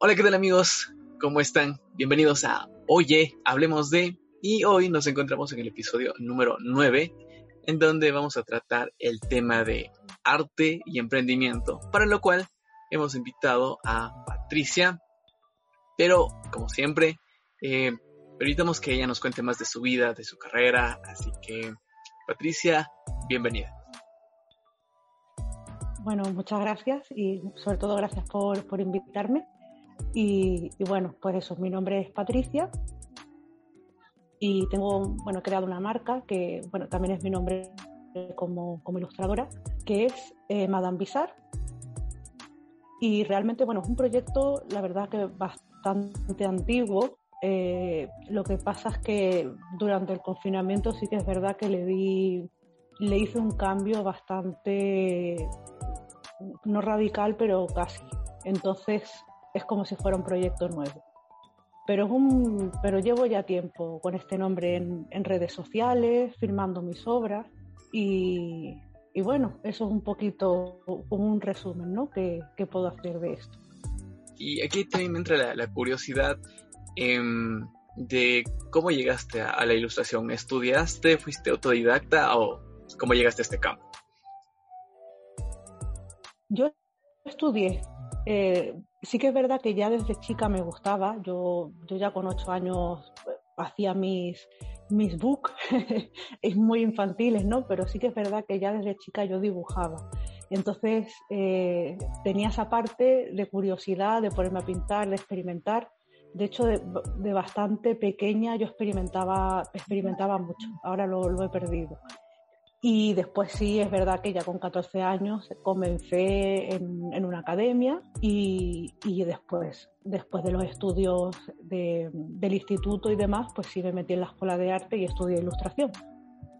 Hola, ¿qué tal amigos? ¿Cómo están? Bienvenidos a Oye, hablemos de... Y hoy nos encontramos en el episodio número 9, en donde vamos a tratar el tema de arte y emprendimiento, para lo cual hemos invitado a Patricia, pero como siempre, eh, permitamos que ella nos cuente más de su vida, de su carrera, así que Patricia, bienvenida. Bueno, muchas gracias y sobre todo gracias por, por invitarme. Y, bueno, pues eso, mi nombre es Patricia y tengo, bueno, creado una marca que, bueno, también es mi nombre como, como ilustradora, que es eh, Madame Bizarre. Y realmente, bueno, es un proyecto, la verdad que bastante antiguo. Eh, lo que pasa es que durante el confinamiento sí que es verdad que le di, le hice un cambio bastante, no radical, pero casi. Entonces, es como si fuera un proyecto nuevo. Pero, es un, pero llevo ya tiempo con este nombre en, redes sociales, firmando mis obras y, y, bueno, eso es un poquito un resumen ¿no? que, que puedo hacer de esto. Y aquí también me entra la, curiosidad em, de cómo llegaste a, a, la ilustración. ¿Estudiaste, fuiste autodidacta o cómo llegaste a este campo? Yo estudié, eh, sí que es verdad que ya desde chica me gustaba. Yo, yo ya con ocho años eh, hacía mis, mis books, es muy infantiles, ¿no? Pero sí que es verdad que ya desde chica yo dibujaba. Entonces eh, tenía esa parte de curiosidad, de ponerme a pintar, de experimentar. De hecho, de, bastante pequeña yo experimentaba, experimentaba mucho. Ahora lo, lo he perdido. Y después sí, es verdad que ya con 14 años comencé en, en una academia y, y, después, después de los estudios de, del instituto y demás, pues sí me metí en la escuela de arte y estudié ilustración.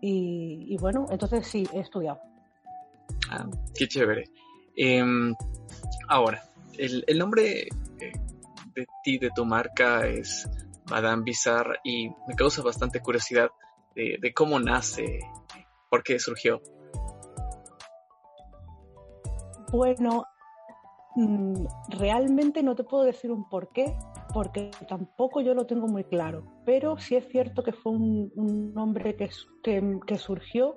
Y, y bueno, entonces sí, he estudiado. Ah, qué chévere. Eh, ahora, el, el nombre eh, de ti, de tu marca, es Madame Bizarre y me causa bastante curiosidad de, de cómo nace ¿Por qué surgió? Bueno, mm, realmente no te puedo decir un por qué, porque tampoco yo lo tengo muy claro, pero sí es cierto que fue un, nombre que, que, surgió,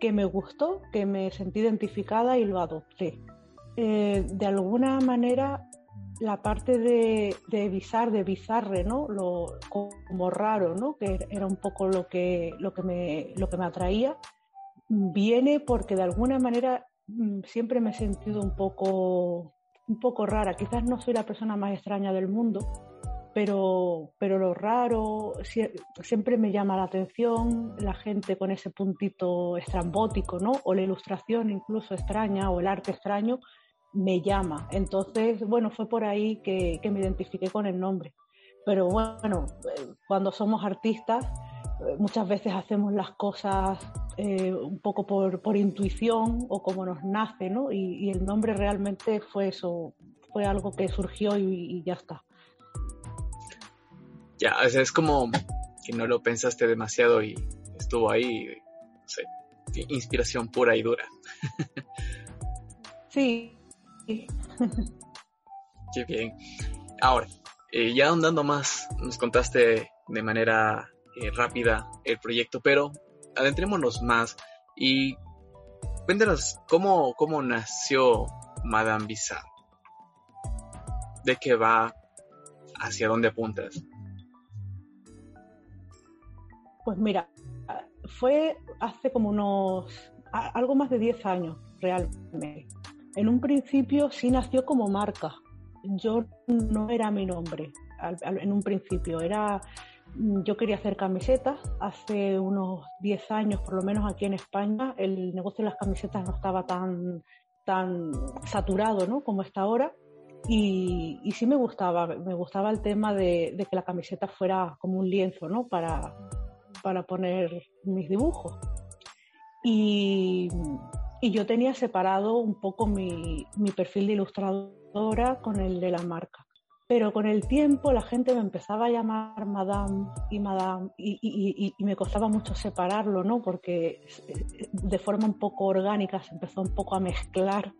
que me gustó, que me sentí identificada y lo adopté. Eh, de alguna manera, la parte de, de bizar, de bizarre, ¿no? Lo, como raro, ¿no? Que era un poco lo que, lo que, me, lo que me atraía viene porque de alguna manera mm, siempre me he sentido un poco, un poco rara. Quizás no soy la persona más extraña del mundo, pero, pero lo raro siempre me llama la atención, la gente con ese puntito estrambótico, ¿no? O la ilustración incluso extraña o el arte extraño me llama. Entonces, bueno, fue por ahí que, que me identifiqué con el nombre. Pero bueno, eh, cuando somos artistas, muchas veces hacemos las cosas eh, un poco por, por, intuición o como nos nace, ¿no? Y, el nombre realmente fue eso, fue algo que surgió y, ya está. Ya, es como que no lo pensaste demasiado y estuvo ahí, no sé, inspiración pura y dura. sí. Qué bien. Ahora, eh, ya ahondando más, nos contaste de manera eh, rápida el proyecto, pero adentrémonos más y cuéntanos cómo, cómo nació Madame Bizarre. ¿De qué va? ¿Hacia dónde apuntas? Pues mira, fue hace como unos, algo más de 10 años realmente. En un principio sí nació como marca. Yo no era mi nombre en un principio, era yo quería hacer camisetas. Hace unos 10 años, por lo menos aquí en España, el negocio de las camisetas no estaba tan, tan saturado ¿no? como está ahora. Y, y, sí me gustaba, me gustaba el tema de, de, que la camiseta fuera como un lienzo, ¿no? Para, para poner mis dibujos. Y, y, yo tenía separado un poco mi, mi perfil de ilustradora con el de la marca. Pero con el tiempo la gente me empezaba a llamar Madame y Madame y, y, y, me costaba mucho separarlo, ¿no? Porque de forma un poco orgánica se empezó un poco a mezclar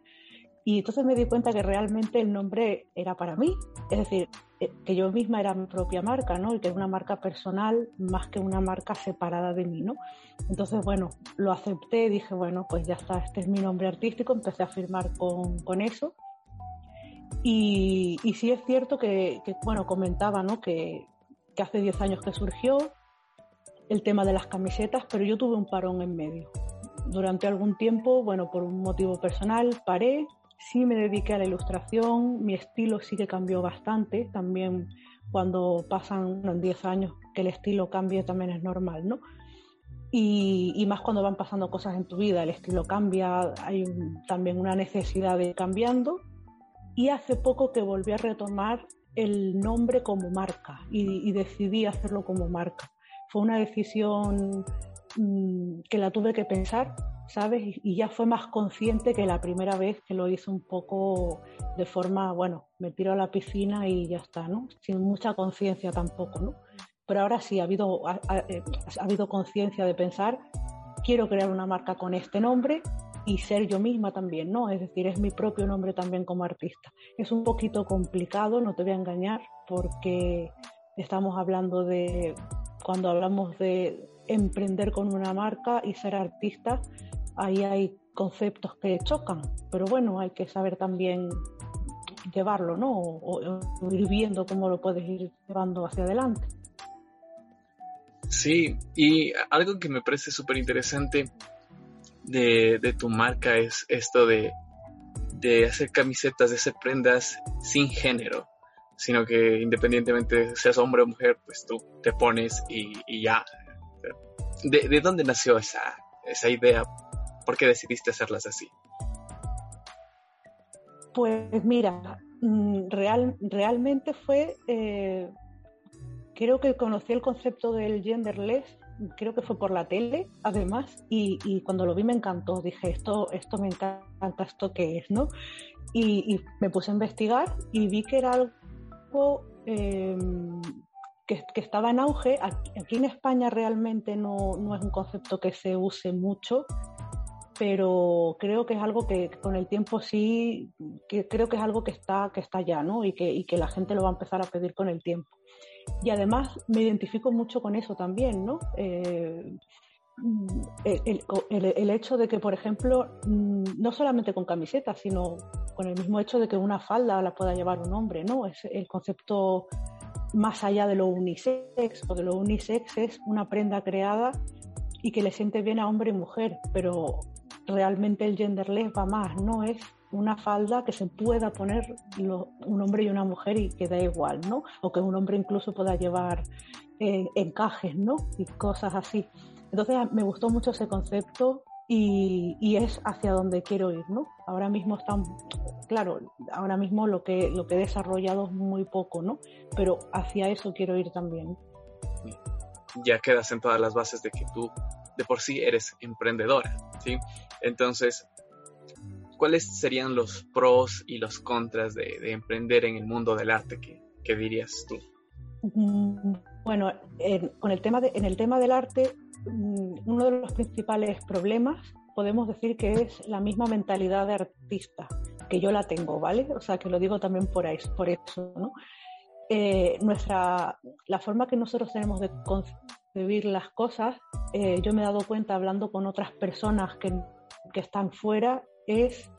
y entonces me di cuenta que realmente el nombre era para mí, es decir, eh, que yo misma era mi propia marca, ¿no? Y que era una marca personal más que una marca separada de mí, ¿no? Entonces, bueno, lo acepté, dije, bueno, pues ya está, este es mi nombre artístico, empecé a firmar con, con eso. Y, y, sí es cierto que, que bueno, comentaba, ¿no? Que, que hace 10 años que surgió el tema de las camisetas, pero yo tuve un parón en medio. Durante algún tiempo, bueno, por un motivo personal, paré, sí me dediqué a la ilustración, mi estilo sí que cambió bastante, también cuando pasan 10 años que el estilo cambie también es normal, ¿no? Y, y, más cuando van pasando cosas en tu vida, el estilo cambia, hay un, también una necesidad de ir cambiando. Y hace poco que volví a retomar el nombre como marca y, decidí hacerlo como marca. Fue una decisión mmm, que la tuve que pensar ¿sabes? Y ya fue más consciente que la primera vez que lo hice un poco de forma, bueno, me tiro a la piscina y ya está, ¿no? Sin mucha conciencia tampoco, ¿no? Pero ahora sí ha habido, ha, eh, ha habido conciencia de pensar, quiero crear una marca con este nombre y ser yo misma también, ¿no? Es decir, es mi propio nombre también como artista. Es un poquito complicado, no te voy a engañar, porque estamos hablando de, cuando hablamos de emprender con una marca y ser artista, ahí hay conceptos que chocan, pero bueno, hay que saber también llevarlo, ¿no? O, ir viendo cómo lo puedes ir llevando hacia adelante. Sí, y algo que me parece súper interesante de, de, tu marca es esto de, de hacer camisetas, de hacer prendas sin género, sino que independientemente seas hombre o mujer, pues tú te pones y, y ya. ¿De, ¿De, dónde nació esa, esa idea ¿Por qué decidiste hacerlas así? Pues mira, mm, real, realmente fue, eh, creo que conocí el concepto del genderless, creo que fue por la tele, además, y, y cuando lo vi me encantó, dije, esto, esto me encanta, esto qué es, ¿no? Y, y me puse a investigar y vi que era algo eh, que, que, estaba en auge. Aquí, aquí en España realmente no, no, es un concepto que se use mucho, pero creo que es algo que con el tiempo sí, que creo que es algo que está, que está ya, ¿no? Y que, y que la gente lo va a empezar a pedir con el tiempo. Y además me identifico mucho con eso también, ¿no? Eh, el, el, el, hecho de que, por ejemplo, no solamente con camisetas, sino con el mismo hecho de que una falda la pueda llevar un hombre, ¿no? Es el concepto más allá de lo unisex, porque lo unisex es una prenda creada y que le siente bien a hombre y mujer, pero realmente el genderless va más, no es una falda que se pueda poner un hombre y una mujer y que da igual, ¿no? O que un hombre incluso pueda llevar eh, encajes, ¿no? Y cosas así. Entonces me gustó mucho ese concepto y, y, es hacia donde quiero ir, ¿no? Ahora mismo están, claro, ahora mismo lo que, lo que he desarrollado es muy poco, ¿no? Pero hacia eso quiero ir también. Ya quedas en todas las bases de que tú de por sí eres emprendedora, ¿sí? Entonces, ¿cuáles serían los pros y los contras de, de emprender en el mundo del arte? ¿Qué, qué dirías tú? Mm, bueno, en, con el tema de, en el tema del arte, mm, uno de los principales problemas podemos decir que es la misma mentalidad de artista, que yo la tengo, ¿vale? O sea, que lo digo también por, ahí, por eso, ¿no? Eh, nuestra, la forma que nosotros tenemos de concebir las cosas, eh, yo me he dado cuenta hablando con otras personas que, que están fuera, es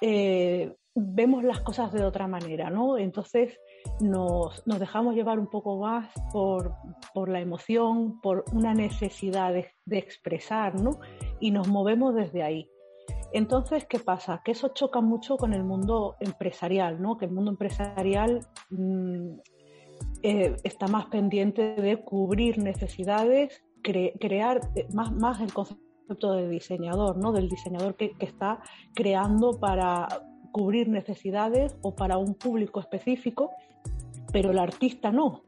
eh, vemos las cosas de otra manera, ¿no? Entonces nos, nos dejamos llevar un poco más por, por, la emoción, por una necesidad de, de expresar, ¿no? Y nos movemos desde ahí. Entonces, ¿qué pasa? Que eso choca mucho con el mundo empresarial, ¿no? Que el mundo empresarial mmm, eh, está más pendiente de cubrir necesidades, cre crear eh, más, más el concepto de diseñador, ¿no? Del diseñador que, que está creando para cubrir necesidades o para un público específico, pero el artista no.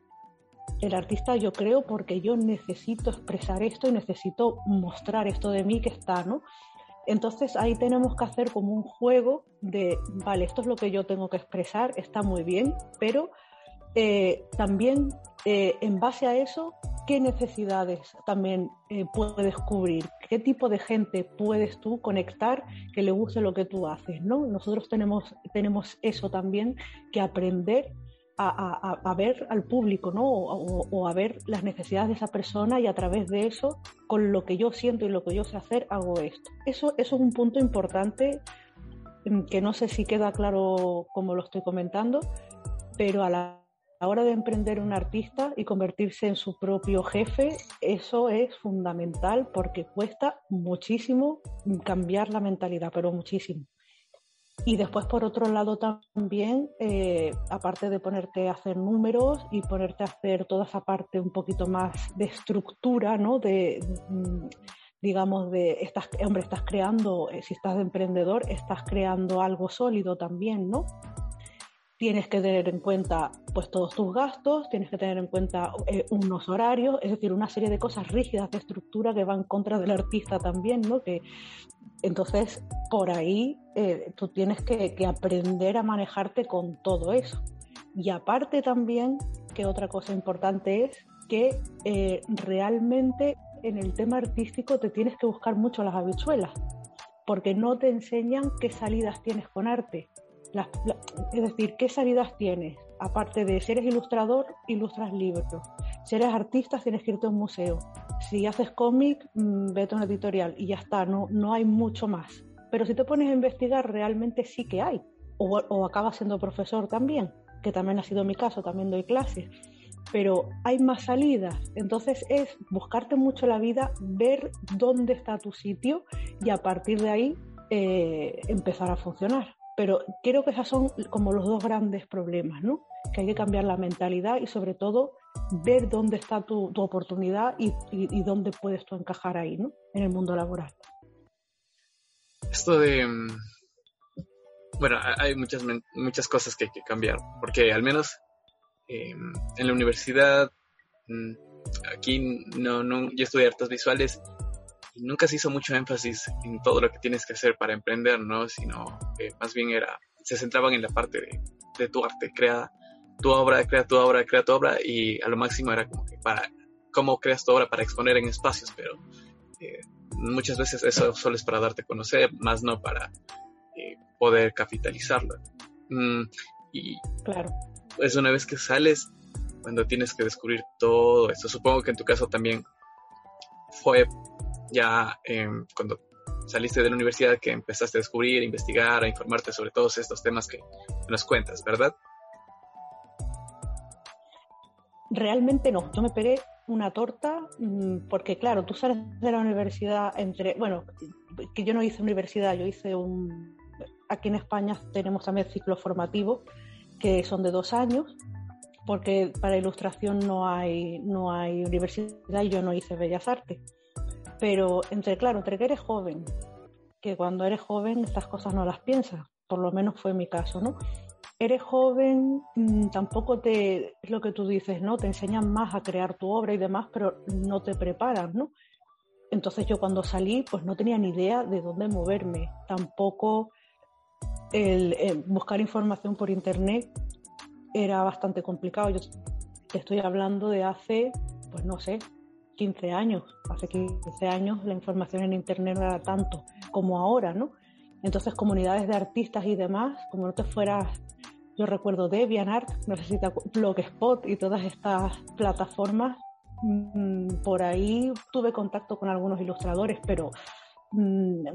El artista yo creo porque yo necesito expresar esto y necesito mostrar esto de mí que está, ¿no? Entonces ahí tenemos que hacer como un juego de, vale, esto es lo que yo tengo que expresar, está muy bien, pero eh, también eh, en base a eso, ¿qué necesidades también eh, puedes cubrir? ¿Qué tipo de gente puedes tú conectar que le guste lo que tú haces? ¿no? Nosotros tenemos, tenemos eso también que aprender a, ver al público, ¿no? O, a ver las necesidades de esa persona y a través de eso, con lo que yo siento y lo que yo sé hacer, hago esto. Eso, eso es un punto importante mm, que no sé si queda claro como lo estoy comentando, pero a la hora de emprender un artista y convertirse en su propio jefe, eso es fundamental porque cuesta muchísimo cambiar la mentalidad, pero muchísimo. Y después, por otro lado, también, eh, aparte de ponerte a hacer números y ponerte a hacer toda esa parte un poquito más de estructura, ¿no? De, mm, digamos, de, estás, hombre, estás creando, eh, si estás de emprendedor, estás creando algo sólido también, ¿no? Tienes que tener en cuenta, pues, todos tus gastos, tienes que tener en cuenta eh, unos horarios, es decir, una serie de cosas rígidas de estructura que van contra del artista también, ¿no? Que entonces, por ahí eh, tú tienes que, aprender a manejarte con todo eso. Y aparte también, que otra cosa importante es que eh, realmente en el tema artístico te tienes que buscar mucho las habichuelas, porque no te enseñan qué salidas tienes con arte. Es decir, qué salidas tienes. Aparte de si eres ilustrador, ilustras libros. Si eres artista, tienes que irte a un museo si haces cómic, mm, vete a una editorial y ya está, no, no hay mucho más. Pero si te pones a investigar, realmente sí que hay. O, o acabas siendo profesor también, que también ha sido mi caso, también doy clases. Pero hay más salidas. Entonces es buscarte mucho la vida, ver dónde está tu sitio y a partir de ahí eh, empezar a funcionar. Pero creo que esos son como los dos grandes problemas, ¿no? Que hay que cambiar la mentalidad y sobre todo ver dónde está tu, oportunidad y, dónde puedes tú encajar ahí, ¿no? En el mundo laboral. Esto de... Mm, bueno, hay muchas, muchas cosas que hay que cambiar, porque al menos em, en la universidad, mm, aquí no, no, yo estudié artes visuales y nunca se hizo mucho énfasis en todo lo que tienes que hacer para emprender, ¿no? Sino que más bien era, se centraban en la parte de, de tu arte, crea tu obra, crea tu obra, crea tu obra y a lo máximo era como que para cómo creas tu obra para exponer en espacios, pero eh, muchas veces eso solo es para darte a conocer, más no para eh, poder capitalizarlo. Mm, y claro. pues una vez que sales, cuando tienes que descubrir todo esto, supongo que en tu caso también fue ya em, cuando saliste de la universidad que empezaste a descubrir, a investigar, a informarte sobre todos estos temas que nos cuentas, ¿verdad? Realmente no, yo me pegué una torta mm, porque claro, tú sales de la universidad entre, bueno, que yo no hice universidad, yo hice un, aquí en España tenemos también ciclos formativos que son de dos años, porque para ilustración no hay, no hay universidad y yo no hice Bellas Artes. Pero entre, claro, entre que eres joven, que cuando eres joven estas cosas no las piensas, por lo menos fue mi caso, ¿no? eres joven, mm, tampoco te, es lo que tú dices, ¿no? Te enseñan más a crear tu obra y demás, pero no te preparan, ¿no? Entonces yo cuando salí, pues no tenía ni idea de dónde moverme. Tampoco el, buscar información por internet era bastante complicado. Yo te estoy hablando de hace, pues no sé, 15 años. Hace 15 años la información en internet no era tanto como ahora, ¿no? Entonces comunidades de artistas y demás, como no te fueras yo recuerdo DeviantArt, no sé si Blogspot y todas estas plataformas. Mm, por ahí tuve contacto con algunos ilustradores, pero, mm,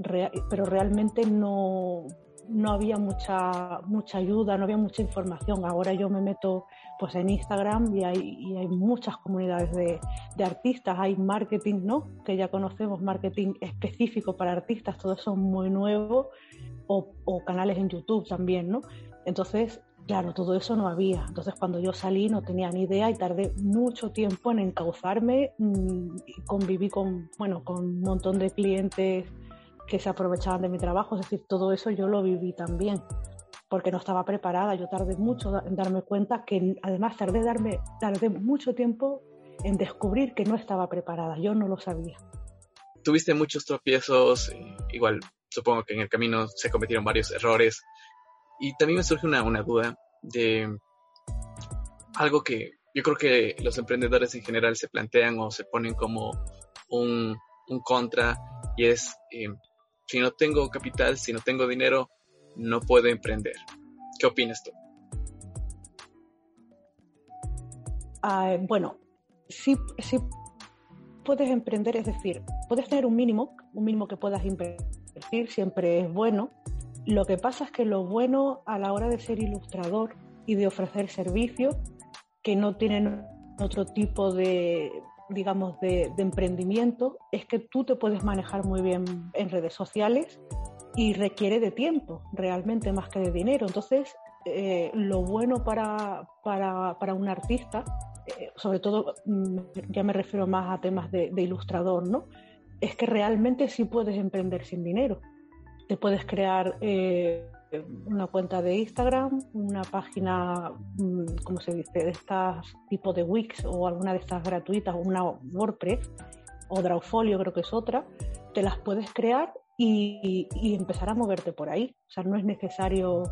pero realmente no, no había mucha, mucha ayuda, no había mucha información. Ahora yo me meto pues en Instagram y hay, hay muchas comunidades de, de, artistas, hay marketing, ¿no? Que ya conocemos, marketing específico para artistas, todo eso es muy nuevo, o, o canales en YouTube también, ¿no? Entonces, Claro, todo eso no había. Entonces, cuando yo salí no tenía ni idea y tardé mucho tiempo en encauzarme. Mm, y conviví con, bueno, con un montón de clientes que se aprovechaban de mi trabajo. Es decir, todo eso yo lo viví también. Porque no estaba preparada. Yo tardé mucho en darme cuenta que además tardé, darme, tardé mucho tiempo en descubrir que no estaba preparada. Yo no lo sabía. Tuviste muchos tropiezos, eh, igual supongo que en el camino se cometieron varios errores. Y también me surge una, una duda de algo que yo creo que los emprendedores en general se plantean o se ponen como un, un contra y es, eh, si no tengo capital, si no tengo dinero, no puedo emprender. ¿Qué opinas tú? Ah, bueno, sí, sí puedes emprender, es decir, puedes tener un mínimo, un mínimo que puedas invertir, siempre es bueno. Lo que pasa es que lo bueno a la hora de ser ilustrador y de ofrecer servicios que no tienen otro tipo de, digamos, de, emprendimiento, es que tú te puedes manejar muy bien en redes sociales y requiere de tiempo, realmente más que de dinero. Entonces, eh, lo bueno para, para, un artista, eh, sobre todo mm, ya me refiero más a temas de, ilustrador, ¿no? Es que realmente sí puedes emprender sin dinero. Te puedes crear eh, una cuenta de Instagram, una página, mm, ¿cómo se dice?, de estas tipo de Wix o alguna de estas gratuitas, una WordPress o Drawfolio creo que es otra, te las puedes crear y, empezar a moverte por ahí. O sea, no es necesario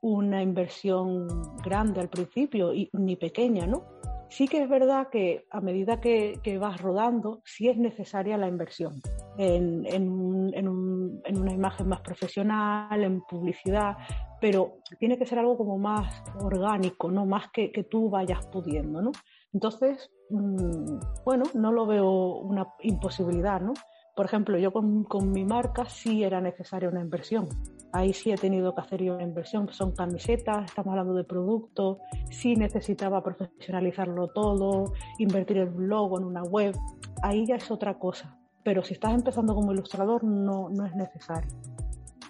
una inversión grande al principio y, ni pequeña, ¿no? Sí que es verdad que a medida que, vas rodando, sí es necesaria la inversión en, una imagen más profesional, en publicidad, pero tiene que ser algo como más orgánico, no más que, que tú vayas pudiendo, ¿no? Entonces, mm, bueno, no lo veo una imposibilidad, ¿no? Por ejemplo, yo con, con, mi marca sí era necesaria una inversión. Ahí sí he tenido que hacer yo una inversión, son camisetas, estamos hablando de productos, sí necesitaba profesionalizarlo todo, invertir el logo en una web, ahí ya es otra cosa. Pero si estás empezando como ilustrador, no, no es necesario.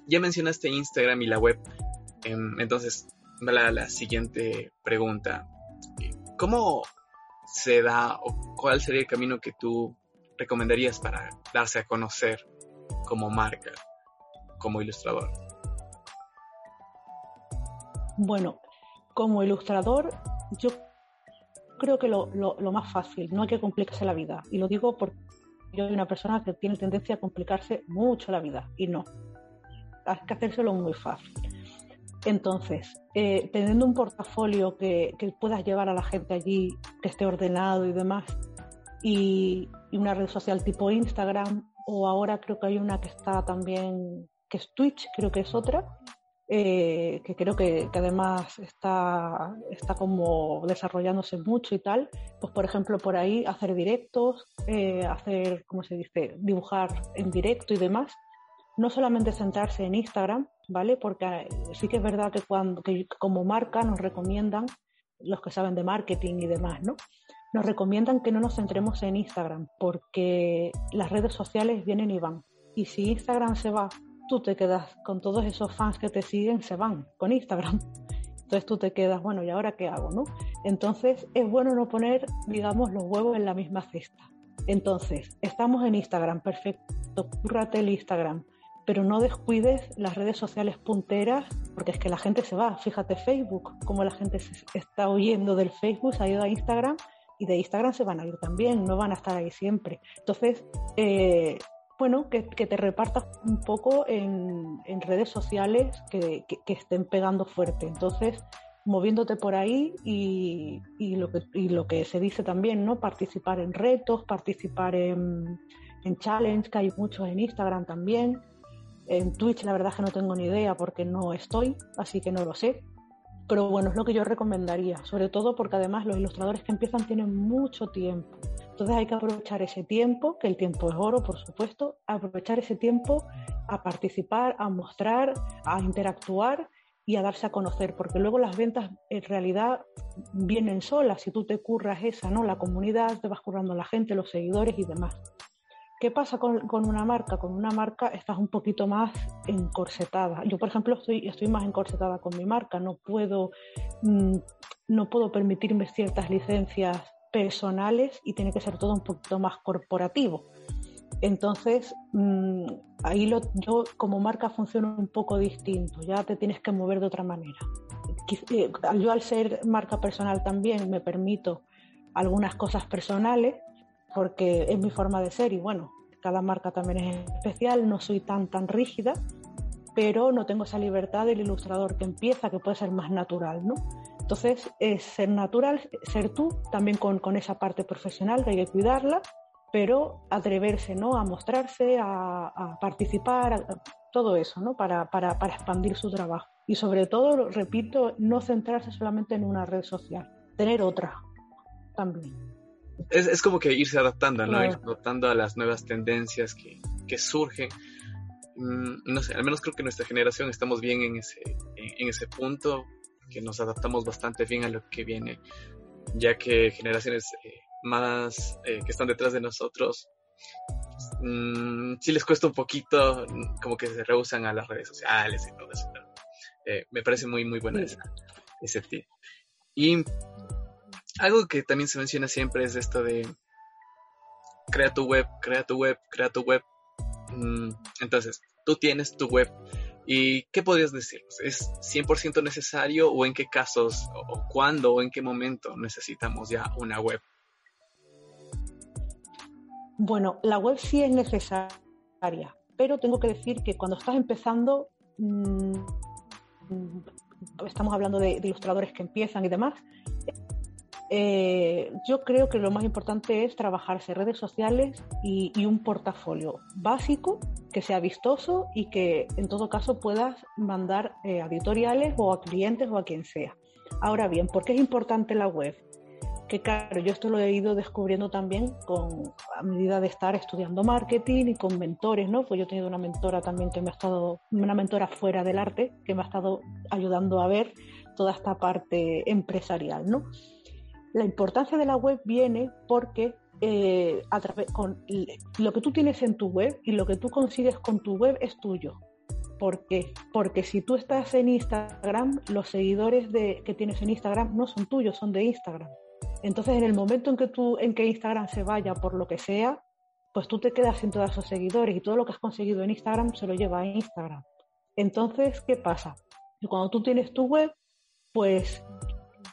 Ya mencionaste Instagram y la web, em, entonces la, la siguiente pregunta. ¿Cómo se da o cuál sería el camino que tú recomendarías para darse a conocer como marca, como ilustrador? Bueno, como ilustrador, yo creo que lo, más fácil, no hay que complicarse la vida. Y lo digo porque yo soy una persona que tiene tendencia a complicarse mucho la vida y no. Hay que hacérselo muy fácil. Entonces, eh, teniendo un portafolio que, que, puedas llevar a la gente allí, que esté ordenado y demás, y, una red social tipo Instagram o ahora creo que hay una que está también, que es Twitch, creo que es otra, eh, que creo que, además está, está como desarrollándose mucho y tal, pues por ejemplo por ahí hacer directos, eh, hacer, ¿cómo se dice?, dibujar en directo y demás. No solamente centrarse en Instagram, ¿vale? Porque sí que es verdad que, cuando, que como marca nos recomiendan los que saben de marketing y demás, ¿no? Nos recomiendan que no nos centremos en Instagram porque las redes sociales vienen y van. Y si Instagram se va, tú te quedas con todos esos fans que te siguen, se van con Instagram. Entonces tú te quedas, bueno, ¿y ahora qué hago? ¿no? Entonces es bueno no poner, digamos, los huevos en la misma cesta. Entonces, estamos en Instagram, perfecto, cúrrate el Instagram, pero no descuides las redes sociales punteras, porque es que la gente se va. Fíjate Facebook, como la gente se está huyendo del Facebook, se ha ido a Instagram y de Instagram se van a ir también, no van a estar ahí siempre. Entonces, eh, bueno, que, te repartas un poco en, redes sociales que, estén pegando fuerte. Entonces, moviéndote por ahí y, lo que, lo que se dice también, ¿no? Participar en retos, participar en, en challenge, que hay muchos en Instagram también. En Twitch la verdad es que no tengo ni idea porque no estoy, así que no lo sé. Pero bueno, es lo que yo recomendaría, sobre todo porque además los ilustradores que empiezan tienen mucho tiempo. Entonces hay que aprovechar ese tiempo, que el tiempo es oro, por supuesto, aprovechar ese tiempo a participar, a mostrar, a interactuar y a darse a conocer, porque luego las ventas en realidad vienen solas, si tú te curras esa, ¿no? La comunidad, te vas currando la gente, los seguidores y demás. ¿Qué pasa con, una marca? Con una marca estás un poquito más encorsetada. Yo, por ejemplo, estoy, más encorsetada con mi marca. No puedo, mm, no puedo permitirme ciertas licencias personales y tiene que ser todo un poquito más corporativo. Entonces, mm, ahí lo, yo como marca funciono un poco distinto, ya te tienes que mover de otra manera. Eh, yo al ser marca personal también me permito algunas cosas personales porque es mi forma de ser y bueno, cada marca también es especial, no soy tan tan rígida, pero no tengo esa libertad del ilustrador que empieza, que puede ser más natural, ¿no? Entonces, es ser natural, ser tú, también con, con esa parte profesional que hay que cuidarla, pero atreverse, ¿no? A mostrarse, a, a participar, todo eso, ¿no? Para, para, para expandir su trabajo. Y sobre todo, repito, no centrarse solamente en una red social, tener otra también. Es, es como que irse adaptando, ¿no? Ir adaptando a las nuevas tendencias que, que surgen. Mm, no sé, al menos creo que nuestra generación estamos bien en ese, en, ese punto, que nos adaptamos bastante bien a lo que viene, ya que generaciones eh, más eh, que están detrás de nosotros, mmm, sí les cuesta un poquito, como que se rehusan a las redes sociales y todo eso. Eh, me parece muy, muy buena esa, ese tip. Y algo que también se menciona siempre es esto de crea tu web, crea tu web, crea tu web. Mm, entonces, tú tienes tu web. ¿Y qué podrías decir? ¿Es 100% necesario o en qué casos o, cuándo o en qué momento necesitamos ya una web? Bueno, la web sí es necesaria, pero tengo que decir que cuando estás empezando, mmm, estamos hablando de, ilustradores que empiezan y demás, eh, yo creo que lo más importante es trabajarse redes sociales y, y, un portafolio básico que sea vistoso y que en todo caso puedas mandar eh, a editoriales o a clientes o a quien sea. Ahora bien, ¿por qué es importante la web? Que claro, yo esto lo he ido descubriendo también con, a medida de estar estudiando marketing y con mentores, ¿no? Pues yo he tenido una mentora también que me ha estado, una mentora fuera del arte, que me ha estado ayudando a ver toda esta parte empresarial, ¿no? La importancia de la web viene porque eh, a través, con lo que tú tienes en tu web y lo que tú consigues con tu web es tuyo. ¿Por qué? Porque si tú estás en Instagram, los seguidores de, que tienes en Instagram no son tuyos, son de Instagram. Entonces, en el momento en que, tú, en que Instagram se vaya por lo que sea, pues tú te quedas sin todos esos seguidores y todo lo que has conseguido en Instagram se lo lleva a Instagram. Entonces, ¿qué pasa? Cuando tú tienes tu web, pues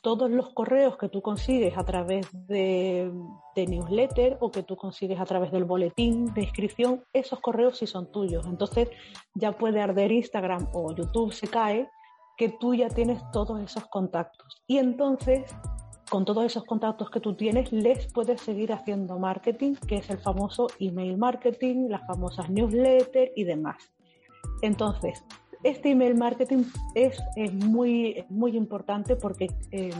todos los correos que tú consigues a través de, newsletter o que tú consigues a través del boletín de inscripción, esos correos sí son tuyos. Entonces ya puede arder Instagram o YouTube se cae que tú ya tienes todos esos contactos. Y entonces, con todos esos contactos que tú tienes, les puedes seguir haciendo marketing, que es el famoso email marketing, las famosas newsletters y demás. Entonces, este email marketing es, es muy, muy importante porque eh,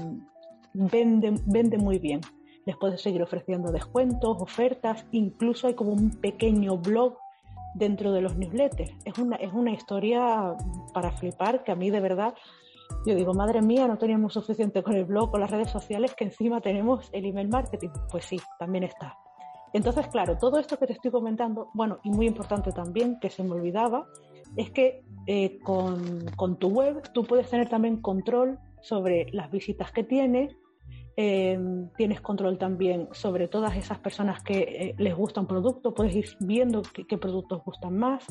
vende, vende muy bien. Les puedes seguir ofreciendo descuentos, ofertas, incluso hay como un pequeño blog dentro de los newsletters. Es una, es una historia para flipar que a mí de verdad, yo digo, madre mía, no teníamos suficiente con el blog, con las redes sociales, que encima tenemos el email marketing. Pues sí, también está. Entonces, claro, todo esto que te estoy comentando, bueno, y muy importante también, que se me olvidaba, es que eh, con, con, tu web tú puedes tener también control sobre las visitas que tienes, eh, tienes control también sobre todas esas personas que eh, les gusta un producto, puedes ir viendo qué, productos gustan más,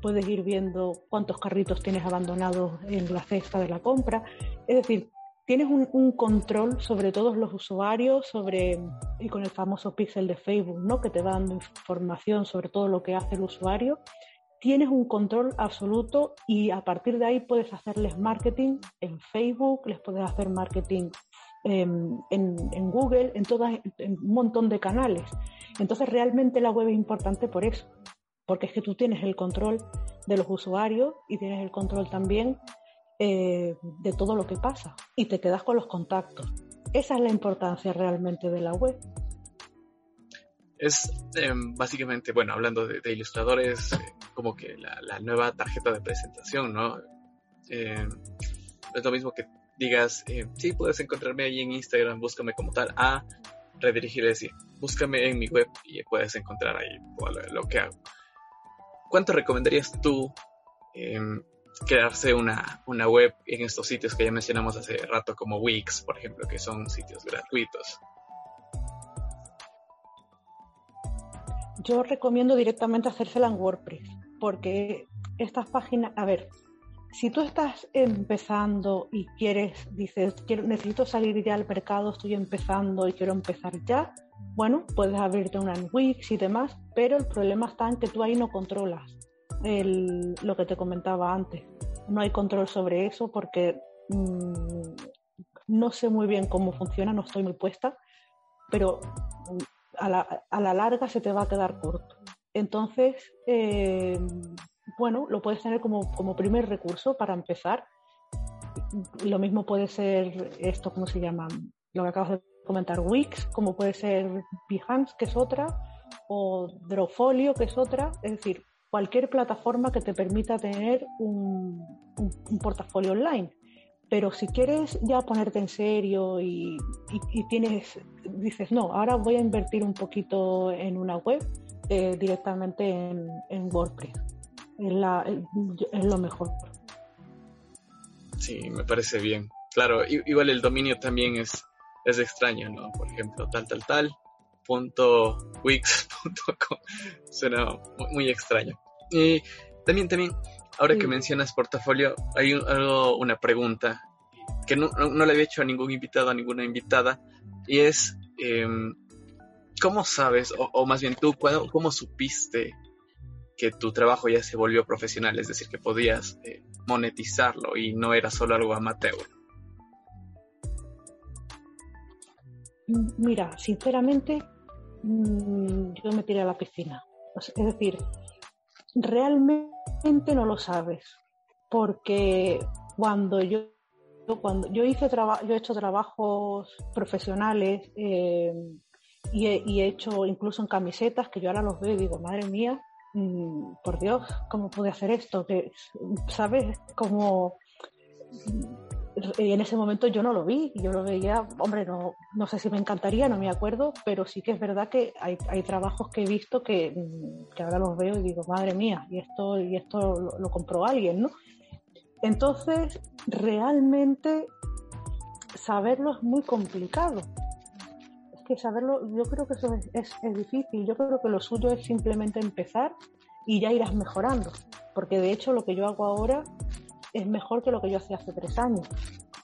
puedes ir viendo cuántos carritos tienes abandonados en la cesta de la compra, es decir, tienes un, un control sobre todos los usuarios, sobre y con el famoso pixel de Facebook, ¿no? que te va dando información sobre todo lo que hace el usuario tienes un control absoluto y a partir de ahí puedes hacerles marketing en Facebook, les puedes hacer marketing en, en, Google, en, todas, un montón de canales. Entonces realmente la web es importante por eso, porque es que tú tienes el control de los usuarios y tienes el control también eh, de todo lo que pasa y te quedas con los contactos. Esa es la importancia realmente de la web es eh, básicamente, bueno, hablando de, ilustradores, eh, como que la, nueva tarjeta de presentación, ¿no? Eh, es lo mismo que digas, eh, sí, puedes encontrarme ahí en Instagram, búscame como tal, a redirigir decir, búscame en mi web y puedes encontrar ahí lo, lo que hago. ¿Cuánto recomendarías tú em, crearse una, una web en estos sitios que ya mencionamos hace rato, como Wix, por ejemplo, que son sitios gratuitos? Yo recomiendo directamente hacérsela en WordPress, porque estas páginas, a ver, si tú estás empezando y quieres, dices, quiero, necesito salir ya al mercado, estoy empezando y quiero empezar ya, bueno, puedes abrirte una en Wix y demás, pero el problema está en que tú ahí no controlas lo que te comentaba antes. No hay control sobre eso porque mm, no sé muy bien cómo funciona, no estoy muy puesta, pero mm, a la, larga se te va a quedar corto. Entonces, eh, bueno, lo puedes tener como, como primer recurso para empezar. Lo mismo puede ser esto, ¿cómo se llama? Lo que acabas de comentar, Wix, como puede ser Behance, que es otra, o Drawfolio, que es otra. Es decir, cualquier plataforma que te permita tener un, un, portafolio online. Pero si quieres ya ponerte en serio y, y, tienes, dices, no, ahora voy a invertir un poquito en una web eh, directamente en, en WordPress es, la, es lo mejor. Sí, me parece bien. Claro, igual el dominio también es, es extraño, ¿no? Por ejemplo, tal, tal, tal, punto wix.com. Suena muy, extraño. Y también, también, ahora que mencionas portafolio, hay algo, una pregunta que no, no, le había hecho a ningún invitado, a ninguna invitada, y es, em, ¿cómo sabes, o, o, más bien tú, cómo supiste que tu trabajo ya se volvió profesional, es decir, que podías eh, monetizarlo y no era solo algo amateur? Mira, sinceramente, mm, yo me tiré a la piscina. Es decir, realmente no lo sabes, porque cuando yo cuando yo hice yo he hecho trabajos profesionales eh, y, y, he, hecho incluso en camisetas que yo ahora los veo y digo madre mía Mm, por Dios, ¿cómo pude hacer esto? Que, ¿Sabes? Como... Y en ese momento yo no lo vi, yo lo veía, hombre, no, no sé si me encantaría, no me acuerdo, pero sí que es verdad que hay, hay trabajos que he visto que, que, ahora los veo y digo, madre mía, y esto, y esto lo, lo compró alguien, ¿no? Entonces, realmente saberlo es muy complicado, que saberlo, yo creo que eso es, difícil. Yo creo que lo suyo es simplemente empezar y ya irás mejorando. Porque de hecho lo que yo hago ahora es mejor que lo que yo hacía hace tres años.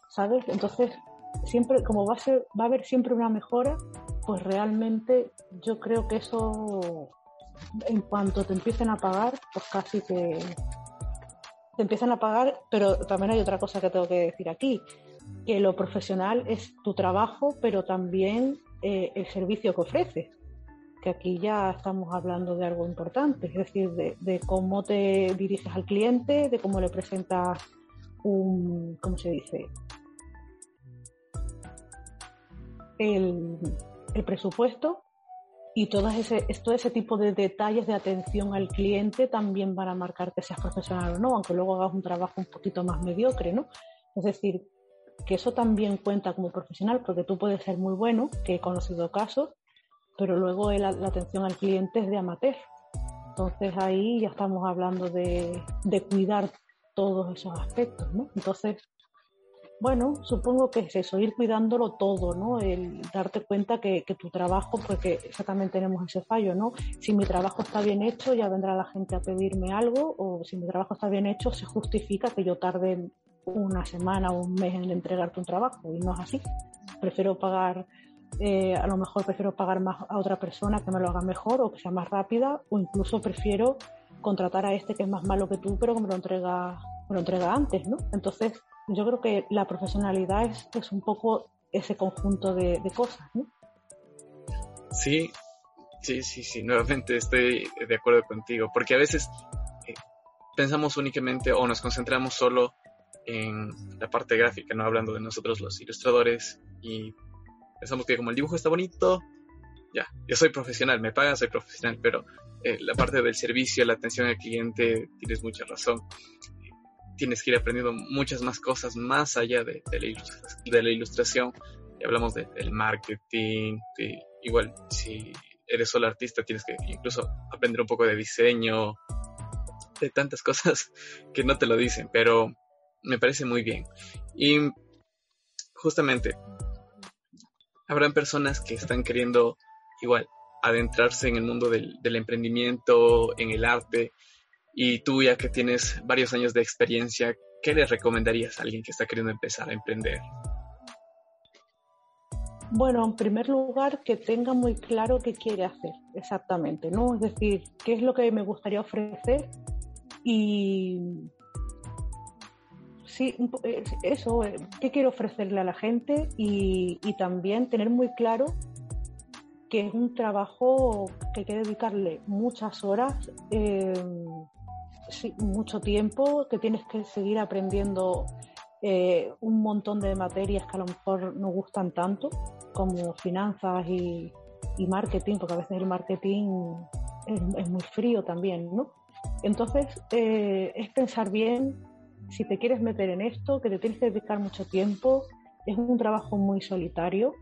¿Sabes? Entonces, siempre, como va a ser, va a haber siempre una mejora, pues realmente yo creo que eso en cuanto te empiecen a pagar, pues casi que te empiezan a pagar, pero también hay otra cosa que tengo que decir aquí, que lo profesional es tu trabajo, pero también eh, el servicio que ofreces, que aquí ya estamos hablando de algo importante, es decir, de, cómo te diriges al cliente, de cómo le presentas un, ¿cómo se dice? El, presupuesto y todo ese, todo ese tipo de detalles de atención al cliente también van a marcar que seas profesional o no, aunque luego hagas un trabajo un poquito más mediocre, ¿no? Es decir, que eso también cuenta como profesional, porque tú puedes ser muy bueno, que he conocido casos, pero luego la, atención al cliente es de amateur. Entonces ahí ya estamos hablando de, cuidar todos esos aspectos, ¿no? Entonces, bueno, supongo que es eso, ir cuidándolo todo, ¿no? El darte cuenta que, que tu trabajo, porque pues exactamente tenemos ese fallo, ¿no? Si mi trabajo está bien hecho, ya vendrá la gente a pedirme algo, o si mi trabajo está bien hecho, se justifica que yo tarde una semana o un mes en entregarte un trabajo y no es así. Prefiero pagar, eh, a lo mejor prefiero pagar más a otra persona que me lo haga mejor o que sea más rápida o incluso prefiero contratar a este que es más malo que tú pero que me lo entrega, me lo entrega antes, ¿no? Entonces yo creo que la profesionalidad es, es un poco ese conjunto de, cosas, ¿no? Sí, sí, sí, sí, nuevamente estoy de acuerdo contigo, porque a veces eh, pensamos únicamente o nos concentramos solo en la parte gráfica, no hablando de nosotros los ilustradores y pensamos que como el dibujo está bonito, ya, yo soy profesional, me pagan, soy profesional, pero eh, la parte del servicio, la atención al cliente, tienes mucha razón. Tienes que ir aprendiendo muchas más cosas más allá de, de, la, ilustración. Y hablamos del marketing, igual si eres solo artista tienes que incluso aprender un poco de diseño, de tantas cosas que no te lo dicen, pero me parece muy bien. Y justamente, habrán personas que están queriendo igual adentrarse en el mundo del, del emprendimiento, en el arte, y tú ya que tienes varios años de experiencia, ¿qué le recomendarías a alguien que está queriendo empezar a emprender? Bueno, en primer lugar, que tenga muy claro qué quiere hacer exactamente, ¿no? Es decir, qué es lo que me gustaría ofrecer y sí, eso, eh, qué quiero ofrecerle a la gente y, también tener muy claro que es un trabajo que hay que dedicarle muchas horas, eh, mucho tiempo, que tienes que seguir aprendiendo eh, un montón de materias que a lo mejor no gustan tanto, como finanzas y, marketing, porque a veces el marketing es, muy frío también, ¿no? Entonces, eh, es pensar bien si te quieres meter en esto, que te tienes que dedicar mucho tiempo. Es un trabajo muy solitario,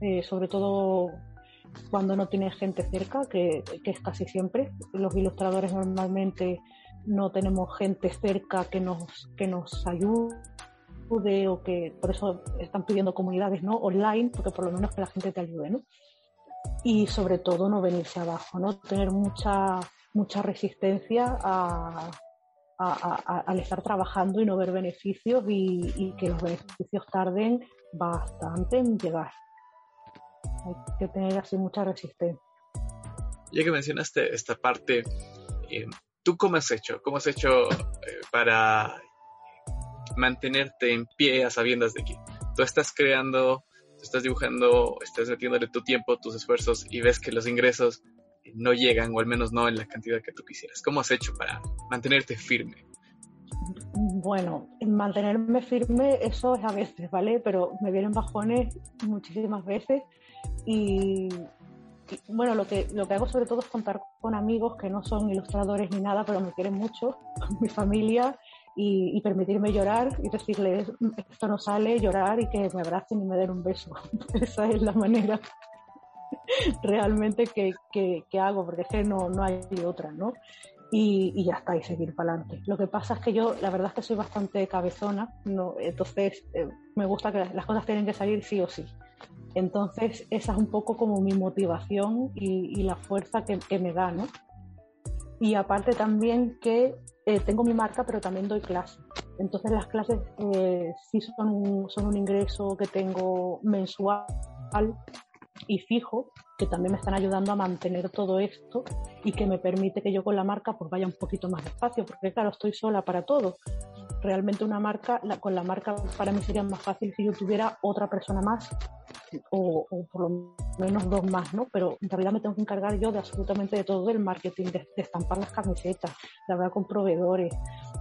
eh, sobre todo cuando no tienes gente cerca, que, que, es casi siempre. Los ilustradores normalmente no tenemos gente cerca que nos, que nos ayude o que por eso están pidiendo comunidades no online, porque por lo menos que la gente te ayude, ¿no? Y sobre todo no venirse abajo, ¿no? Tener mucha, mucha resistencia a, al estar trabajando y no ver beneficios y, que los beneficios tarden bastante en llegar. Hay que tener así mucha resistencia. Ya que mencionaste esta parte, eh, ¿tú cómo has hecho? ¿Cómo has hecho eh, para mantenerte en pie a sabiendas de que tú estás creando, tú estás dibujando, estás metiéndole tu tiempo, tus esfuerzos y ves que los ingresos no llegan o al menos no en la cantidad que tú quisieras. ¿Cómo has hecho para mantenerte firme? Bueno, mantenerme firme, eso es a veces, ¿vale? Pero me vienen bajones muchísimas veces y, bueno, lo que, lo que hago sobre todo es contar con amigos que no son ilustradores ni nada, pero me quieren mucho, mi familia y, permitirme llorar y decirles esto no sale, llorar y que me abracen y me den un beso. Esa es la manera realmente que, que, hago, porque es que no, no hay otra, ¿no? Y, y, ya está, y seguir para adelante. Lo que pasa es que yo, la verdad es que soy bastante cabezona, ¿no? entonces eh, me gusta que las cosas tienen que salir sí o sí. Entonces, esa es un poco como mi motivación y, la fuerza que, que, me da, ¿no? Y aparte también que eh, tengo mi marca, pero también doy clases. Entonces las clases eh, sí son un, son un ingreso que tengo mensual y fijo, que también me están ayudando a mantener todo esto y que me permite que yo con la marca pues vaya un poquito más despacio, porque claro, estoy sola para todo. Realmente una marca, con la marca para mí sería más fácil si yo tuviera otra persona más o, por lo menos dos más, ¿no? Pero en realidad me tengo que encargar yo de absolutamente de todo el marketing, de, estampar las camisetas, de hablar con proveedores,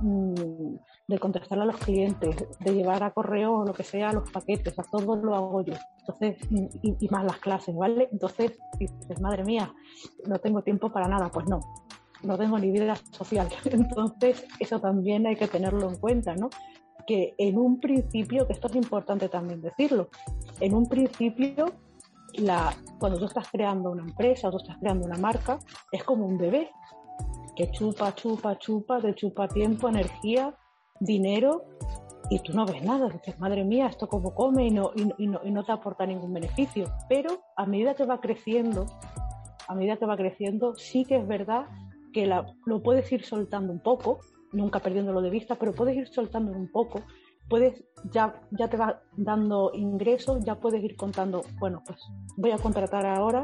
mm, de contestarle a los clientes, de llevar a correo o lo que sea los paquetes, o todo lo hago yo. Entonces, y, más las clases, ¿vale? Entonces, dices, madre mía, no tengo tiempo para nada. Pues no, no tengo ni vida social. Entonces, eso también hay que tenerlo en cuenta, ¿no? Que en un principio, que esto es importante también decirlo, en un principio, la, cuando tú estás creando una empresa o tú estás creando una marca, es como un bebé que chupa, chupa, chupa, te chupa tiempo, energía, dinero y tú no ves nada. Dices, madre mía, esto como come y no, y, no, y no te aporta ningún beneficio. Pero a medida que va creciendo, a medida que va creciendo, sí que es verdad que la, lo puedes ir soltando un poco, nunca perdiéndolo de vista, pero puedes ir soltando un poco, puedes, ya, ya te va dando ingresos, ya puedes ir contando, bueno, pues voy a contratar ahora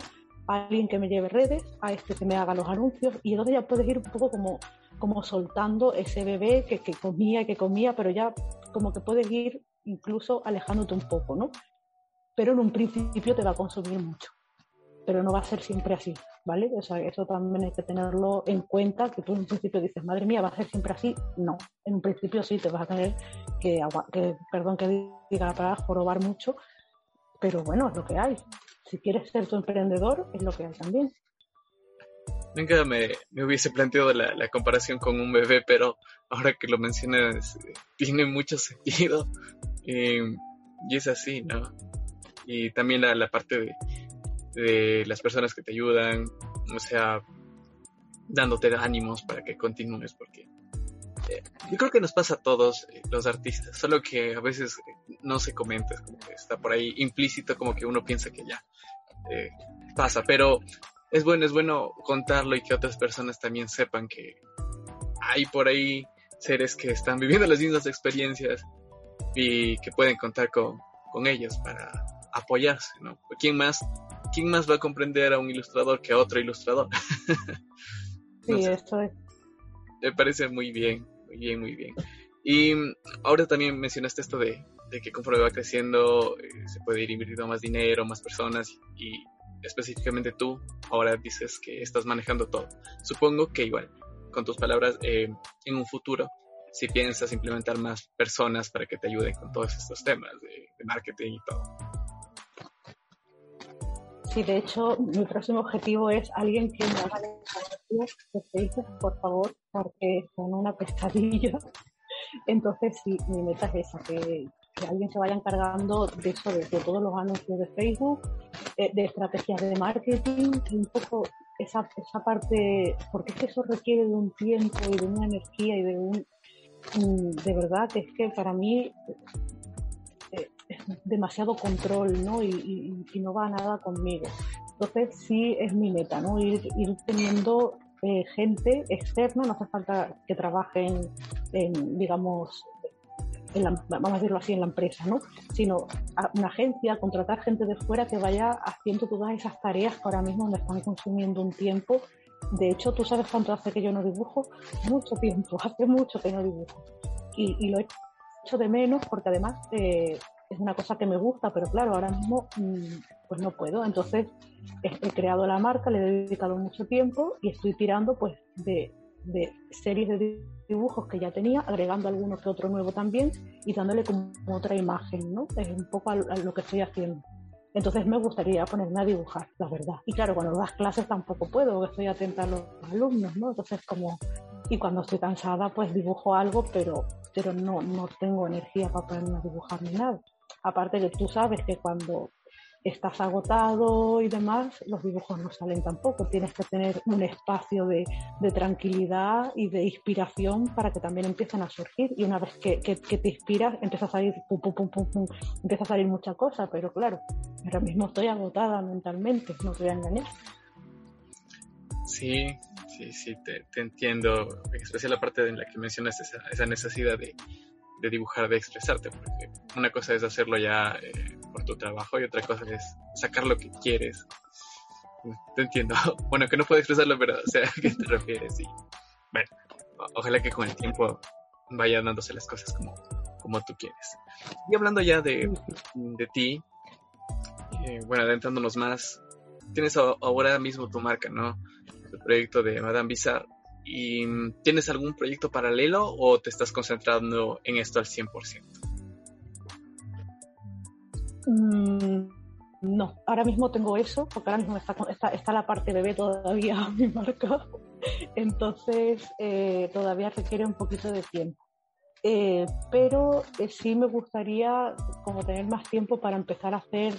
a alguien que me lleve redes, a este que me haga los anuncios, y entonces ya puedes ir un poco como, como soltando ese bebé que, que comía que comía, pero ya como que puedes ir incluso alejándote un poco, ¿no? Pero en un principio te va a consumir mucho, pero no va a ser siempre así. ¿vale? O sea, eso también hay que tenerlo en cuenta, que tú en un principio dices, madre mía, va a ser siempre así. No, en un principio sí te vas a tener que, que perdón que diga palabra, jorobar mucho, pero bueno, es lo que hay. Si quieres ser tu emprendedor, es lo que hay también. Nunca me, me hubiese planteado la, la, comparación con un bebé, pero ahora que lo mencionas, tiene mucho sentido. y es así, ¿no? Y también la, la parte de, de las personas que te ayudan, o sea, dándote ánimos para que continúes, porque eh, yo creo que nos pasa a todos eh, los artistas, solo que a veces eh, no se comenta, como que está por ahí implícito, como que uno piensa que ya pasa, pero es bueno, es bueno contarlo y que otras personas también sepan que hay por ahí seres que están viviendo las mismas experiencias y que pueden contar con, con ellos para apoyarse, ¿no? ¿Quién más, ¿Quién más va a comprender a un ilustrador que a otro ilustrador? sí, eso es. Me parece muy bien, muy bien, muy bien. Y ahora también mencionaste esto de, de que conforme va creciendo eh, se puede ir invirtiendo más dinero, más personas y específicamente tú ahora dices que estás manejando todo. Supongo que igual, con tus palabras, eh, en un futuro, si piensas implementar más personas para que te ayuden con todos estos temas de, marketing y todo. Sí, de hecho, mi próximo objetivo es alguien que me haga de Facebook, por favor, porque son una pescadilla. Entonces, sí, mi meta es esa, que, que alguien se vaya encargando de eso, de, todos los anuncios de Facebook, de, estrategias de marketing, un poco esa, esa parte, porque es que eso requiere de un tiempo y de una energía y de un, mm, de verdad que es que para mí eh, es demasiado control, ¿no? Y, no va nada conmigo. Entonces sí es mi meta, ¿no? Ir, ir teniendo eh, gente externa, no hace falta que trabajen en, digamos, vamos a decirlo así, en la empresa, ¿no? Sino una agencia, contratar gente de fuera que vaya haciendo todas esas tareas que ahora mismo me están consumiendo un tiempo. De hecho, tú sabes cuánto hace que yo no dibujo, mucho tiempo, hace mucho que no dibujo. Y, lo he hecho de menos porque además eh, es una cosa que me gusta, pero claro, ahora mismo mm, pues no puedo. Entonces he, creado la marca, le he dedicado mucho tiempo y estoy tirando pues de, de series de dibujos que ya tenía, agregando alguno que otro nuevo también y dándole como otra imagen, ¿no? Es un poco a, lo que estoy haciendo. Entonces me gustaría ponerme a dibujar, la verdad. Y claro, cuando das clases tampoco puedo, porque estoy atenta a los alumnos, ¿no? Entonces como... Y cuando estoy cansada, pues dibujo algo, pero, pero no, no tengo energía para ponerme a dibujar ni nada. Aparte que tú sabes que cuando estás agotado y demás, los dibujos no salen tampoco. Tienes que tener un espacio de, tranquilidad y de inspiración para que también empiecen a surgir. Y una vez que, te inspiras, empieza a salir, pum, pum, pum, pum, empieza a salir mucha cosa. Pero claro, ahora mismo estoy agotada mentalmente, no te voy a engañar. Sí, sí, sí, te, entiendo. En especial la parte en la que mencionas esa, esa necesidad de, de dibujar, de expresarte, porque una cosa es hacerlo ya eh, por tu trabajo y otra cosa es sacar lo que quieres. Te entiendo. Bueno, que no puedo expresarlo, pero o sea, ¿a qué te refieres? Y bueno, ojalá que con el tiempo vayan dándose las cosas como, como tú quieres. Y hablando ya de, de ti, eh, bueno, adentrándonos más, tienes ahora mismo tu marca, ¿no? El proyecto de Madame Bizarre ¿Y tienes algún proyecto paralelo o te estás concentrando en esto al 100%? Mm, no, ahora mismo tengo eso, porque ahora mismo está, está, la parte bebé todavía mi marca, entonces eh, todavía requiere un poquito de tiempo. Eh, pero eh, sí me gustaría como tener más tiempo para empezar a hacer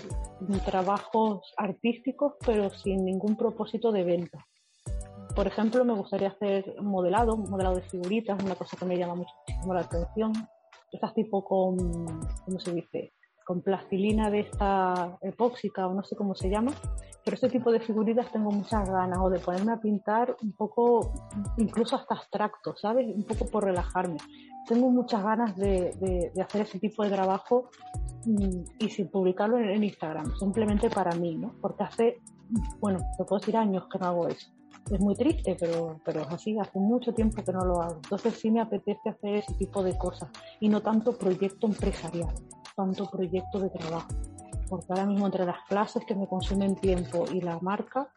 trabajos artísticos, pero sin ningún propósito de venta. Por ejemplo, me gustaría hacer modelado, modelado de figuritas, una cosa que me llama muchísimo la atención. Estas tipo con, ¿cómo se dice? Con plastilina de esta epóxica o no sé cómo se llama. Pero este tipo de figuritas tengo muchas ganas o de ponerme a pintar un poco, incluso hasta abstracto, ¿sabes? Un poco por relajarme. Tengo muchas ganas de, hacer ese tipo de trabajo mm, y sin publicarlo en, en Instagram, simplemente para mí, ¿no? Porque hace, bueno, te puedo decir años que no hago eso es muy triste, pero, pero es así, hace mucho tiempo que no lo hago. Entonces sí me apetece hacer ese tipo de cosas y no tanto proyecto empresarial, tanto proyecto de trabajo. Porque ahora mismo entre las clases que me consumen tiempo y la marca,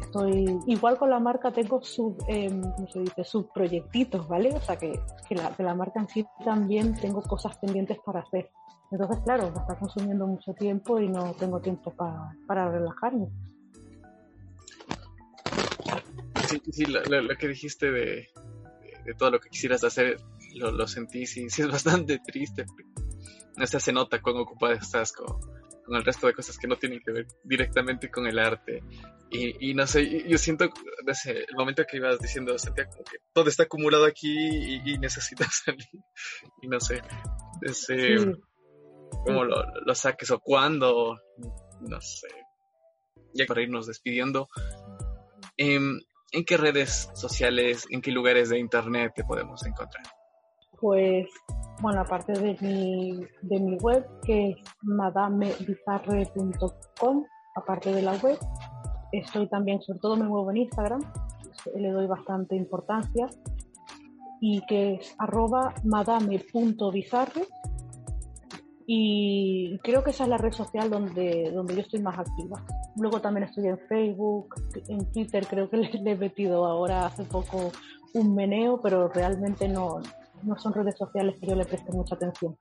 estoy igual con la marca tengo sub eh, ¿cómo se dice? subproyectitos vale o sea que, que, la, que la marca en sí también tengo cosas pendientes para hacer entonces claro me está consumiendo mucho tiempo y no tengo tiempo para, para relajarme sí, sí, lo, que dijiste de, todo lo que quisieras hacer, lo, lo sentí, sí, sí, es bastante triste. No se nota cuando ocupada estás con, el resto de cosas que no tienen que ver directamente con el arte. Y, no sé, yo siento desde el momento que ibas diciendo, sentía como que todo está acumulado aquí y, necesitas salir. Y no sé, desde cómo lo, lo, saques o cuándo, no sé. Ya para irnos despidiendo, em, ¿en qué redes sociales, en qué lugares de internet te podemos encontrar? Pues, bueno, aparte de mi, de mi web, que es madamebizarre.com, aparte de la web, estoy también, sobre todo me muevo en Instagram, le doy bastante importancia, y que es arroba madame.bizarre y creo que esa es la red social donde, donde yo estoy más activa. Luego también estoy en Facebook, en Twitter creo que le, he metido ahora hace poco un meneo, pero realmente no, no son redes sociales que yo le preste mucha atención.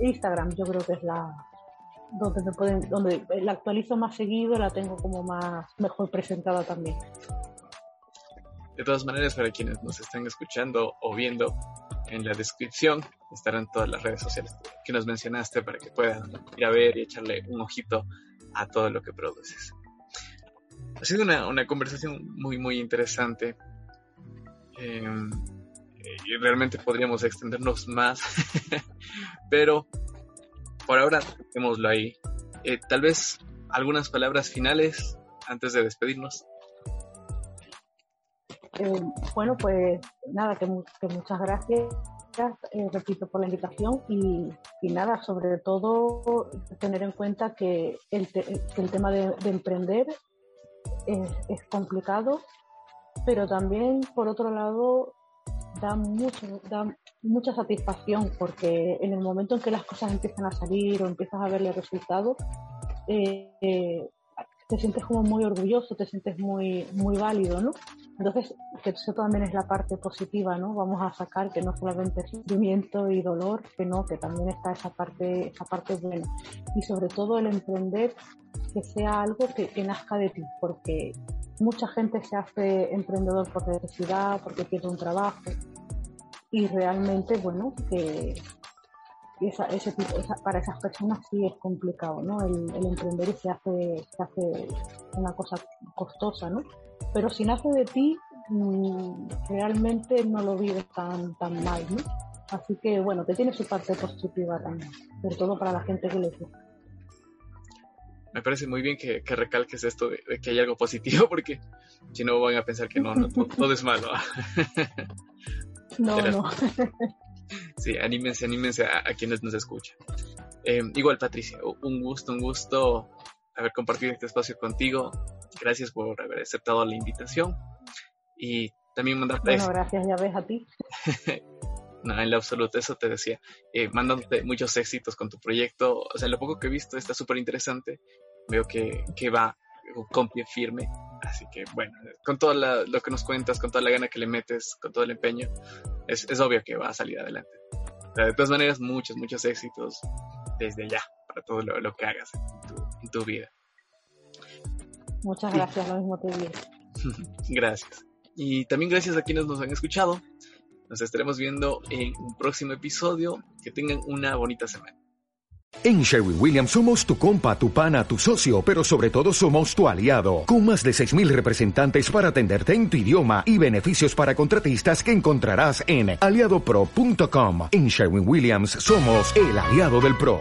Instagram yo creo que es la donde me pueden, donde la actualizo más seguido, la tengo como más mejor presentada también. De todas maneras, para quienes nos están escuchando o viendo, en la descripción estarán todas las redes sociales que nos mencionaste para que puedan ir a ver y echarle un ojito a todo lo que produces. Ha sido una, conversación muy, muy interesante. Em, y realmente podríamos extendernos más, pero por ahora dejémoslo ahí. Eh, tal vez algunas palabras finales antes de despedirnos. Eh, bueno, pues nada, que, muchas gracias, eh, repito, por la invitación y, nada, sobre todo tener en cuenta que el, el tema de, emprender es, complicado, pero también, por otro lado, da, mucho, da mucha satisfacción porque en el momento en que las cosas empiezan a salir o empiezas a verle resultados, eh, te sientes como muy orgulloso, te sientes muy, muy válido, ¿no? Entonces, que eso también es la parte positiva, ¿no? Vamos a sacar que no solamente es sufrimiento y dolor, que no, que también está esa parte, esa parte buena. Y sobre todo el emprender que sea algo que, que nazca de ti, porque mucha gente se hace emprendedor por necesidad, porque tiene un trabajo. Y realmente, bueno, que, esa, ese tipo, para esas personas sí es complicado, ¿no? El, emprender se hace, se hace una cosa costosa, ¿no? Pero si nace de ti, mm, realmente no lo vives tan, tan mal, ¿no? Así que, bueno, que tiene su parte positiva también, sobre todo para la gente que le gusta. Me parece muy bien que, recalques esto de, que hay algo positivo, porque si no van a pensar que no, no todo es malo. no, no. sí, anímense, anímense a, quienes nos escuchan. Eh, igual, Patricia, un gusto, un gusto haber compartido este espacio contigo. Gracias por haber aceptado la invitación. Y también mandarte. Bueno, gracias, ya ves a ti. no, en lo absoluto, eso te decía. Eh, mandándote muchos éxitos con tu proyecto. O sea, lo poco que he visto está súper interesante. Veo que, que va con pie firme. Así que bueno, con todo lo que nos cuentas, con toda la gana que le metes, con todo el empeño, es, es obvio que va a salir adelante. de todas maneras, muchos, muchos éxitos desde ya para todo lo, que hagas en tu, vida. Muchas gracias, lo mismo te digo. gracias. Y también gracias a quienes nos han escuchado. Nos estaremos viendo en un próximo episodio. Que tengan una bonita semana. En Sherwin Williams somos tu compa, tu pana, tu socio, pero sobre todo somos tu aliado, con más de 6.000 representantes para atenderte en tu idioma y beneficios para contratistas que encontrarás en aliadopro.com. En Sherwin Williams somos el aliado del PRO.